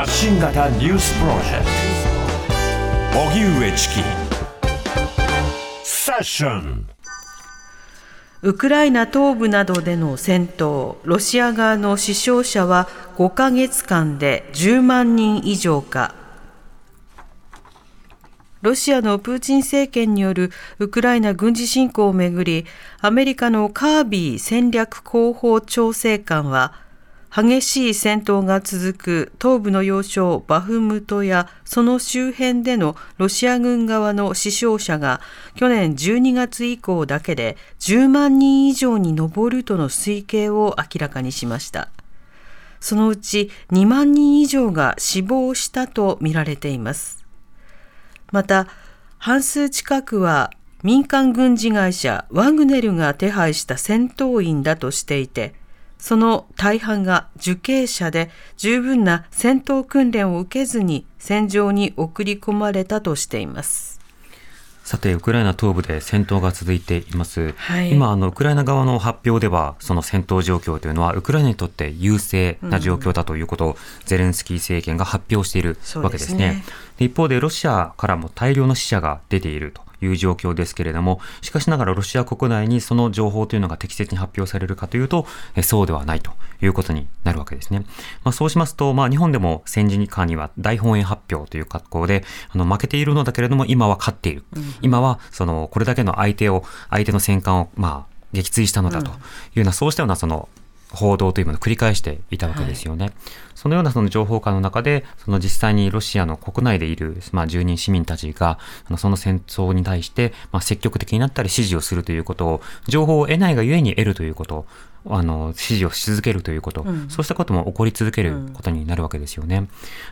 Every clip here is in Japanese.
発信型ニュースプロジェクト荻上チキセッションウクライナ東部などでの戦闘、ロシア側の死傷者は5ヶ月間で10万人以上か。ロシアのプーチン政権によるウクライナ軍事侵攻をめぐり、アメリカのカービー戦略広報調整官は、激しい戦闘が続く東部の要衝バフムトやその周辺でのロシア軍側の死傷者が去年12月以降だけで10万人以上に上るとの推計を明らかにしました。そのうち2万人以上が死亡したとみられています。また、半数近くは民間軍事会社ワグネルが手配した戦闘員だとしていて、その大半が受刑者で十分な戦闘訓練を受けずに戦場に送り込まれたとしています。さて、ウクライナ東部で戦闘が続いています。はい、今、あの、ウクライナ側の発表では、その戦闘状況というのは、ウクライナにとって優勢な状況だということを、ゼレンスキー政権が発表しているわけですね。すね一方で、ロシアからも大量の死者が出ていると。いう状況ですけれども、しかしながらロシア国内にその情報というのが適切に発表されるかというと、えそうではないということになるわけですね。まあ、そうしますと、まあ、日本でも戦時間には大本営発表という格好で、あの負けているのだけれども、今は勝っている。うん、今はそのこれだけの相手を、相手の戦艦をまあ撃墜したのだというような、そうしたようなその報道というものを繰り返していたわけですよね。はい、そのようなその情報下の中で、その実際にロシアの国内でいる、まあ、住人市民たちが、その戦争に対して、まあ、積極的になったり支持をするということを、情報を得ないがゆえに得るということ、あの支持をし続けるということ、うん、そうしたことも起こり続けることになるわけですよね。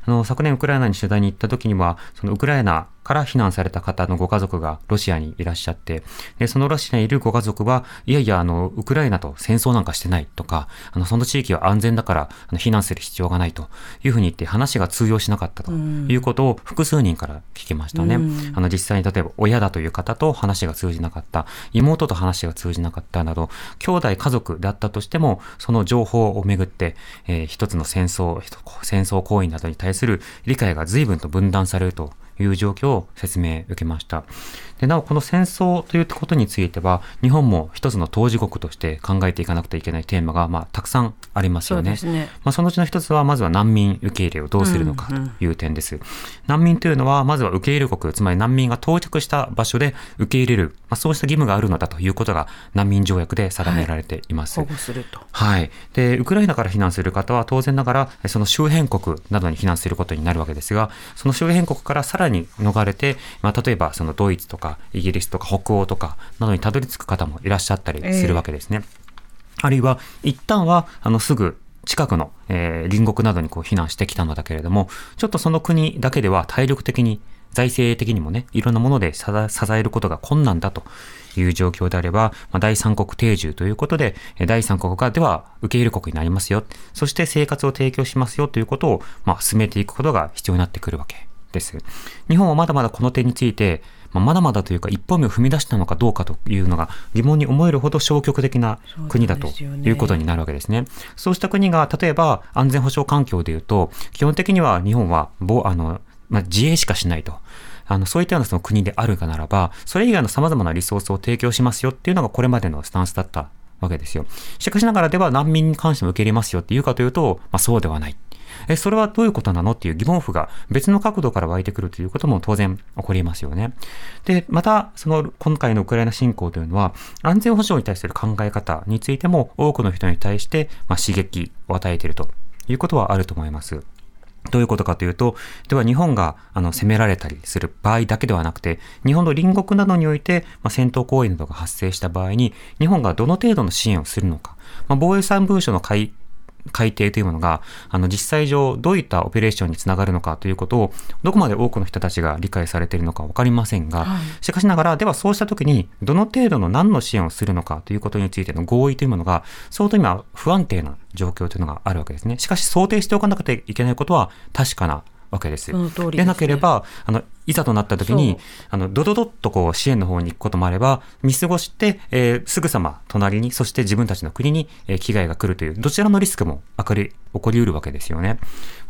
うん、あの昨年ウクライナに取材に行った時には、そのウクライナから避難された方のご家族がロシアにいらっしゃって、でそのロシアにいるご家族は、いやいや、あの、ウクライナと戦争なんかしてないとか、あの、その地域は安全だから、あの避難する必要がないというふうに言って話が通用しなかったということを複数人から聞きましたね。うん、あの、実際に例えば親だという方と話が通じなかった、妹と話が通じなかったなど、兄弟家族だったとしても、その情報をめぐって、えー、一つの戦争、戦争行為などに対する理解が随分と分断されるという状況を説明受けました。でなお、この戦争ということについては、日本も一つの当事国として考えていかなくてはいけないテーマが、まあ、たくさんありますよね。そねまあ、そのうちの一つは、まずは難民受け入れをどうするのかという点です。うんうん、難民というのは、まずは受け入れ国、つまり難民が到着した場所で受け入れる、まあ、そうした義務があるのだということが難民条約で定められています。はい、保護すると。はい。で、ウクライナから避難する方は当然ながら、その周辺国などに避難することになるわけですが、その周辺国からさらに逃れて、まあ、例えばそのドイツとかイギリスとか北欧とかなどにたどり着く方もいらっしゃったりするわけですね。えー、あるいは、一旦は、あの、すぐ近くの、えー、隣国などにこう避難してきたのだけれども、ちょっとその国だけでは体力的に、財政的にもね、いろんなもので支えることが困難だという状況であれば、まあ、第三国定住ということで、第三国がでは受け入れ国になりますよ。そして生活を提供しますよということを、まあ、進めていくことが必要になってくるわけです。日本はまだまだこの点について、まだまだというか一歩目を踏み出したのかどうかというのが疑問に思えるほど消極的な国だということになるわけですね。そうした国が例えば安全保障環境でいうと基本的には日本はあの、まあ、自衛しかしないと。あの、そういったようなその国であるかならば、それ以外の様々なリソースを提供しますよっていうのがこれまでのスタンスだったわけですよ。しかしながらでは難民に関しても受け入れますよっていうかというと、まあそうではない。え、それはどういうことなのっていう疑問符が別の角度から湧いてくるということも当然起こりますよね。で、また、その今回のウクライナ侵攻というのは、安全保障に対する考え方についても多くの人に対して、まあ、刺激を与えているということはあると思います。どういうことかというと、では日本があの攻められたりする場合だけではなくて、日本の隣国などにおいて、まあ、戦闘行為などが発生した場合に、日本がどの程度の支援をするのか、まあ、防衛三文書の改改定というものが、あの、実際上どういったオペレーションにつながるのかということを、どこまで多くの人たちが理解されているのかわかりませんが、はい、しかしながら、ではそうした時に、どの程度の何の支援をするのかということについての合意というものが、相当今不安定な状況というのがあるわけですね。しかし想定しておかなくてはいけないことは確かなわけです。で、ね、なければ、あの、いざとなった時に、あの、ドドドッとこう支援の方に行くこともあれば、見過ごして、えー、すぐさま隣に、そして自分たちの国に、えー、危害が来るという、どちらのリスクも明るい、起こりうるわけですよね。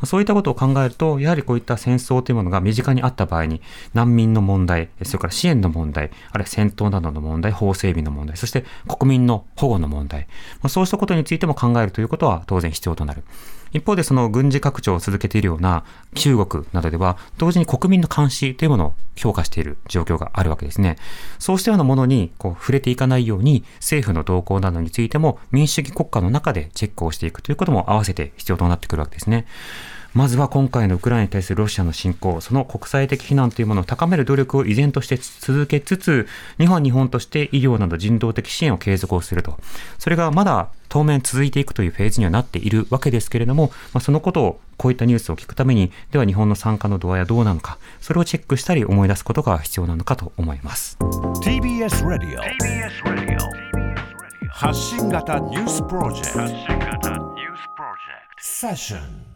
そういったことを考えると、やはりこういった戦争というものが身近にあった場合に、難民の問題、それから支援の問題、あるいは戦闘などの問題、法整備の問題、そして国民の保護の問題、そうしたことについても考えるということは当然必要となる。一方でその軍事拡張を続けているような中国などでは、同時に国民の監視というものを評価している状況があるわけですね。そうしたようなものにこう触れていかないように、政府の動向などについても民主主義国家の中でチェックをしていくということも合わせて必要となってくるわけですね。まずは今回のウクライナに対するロシアの侵攻、その国際的非難というものを高める努力を依然として続けつつ、日本は日本として医療など人道的支援を継続をすると。それがまだ当面続いていくというフェーズにはなっているわけですけれども、まあ、そのことをこういったニュースを聞くために、では日本の参加の度合いはどうなのか、それをチェックしたり思い出すことが必要なのかと思います。TBS Radio 発信型ニュースプロジェクトセッション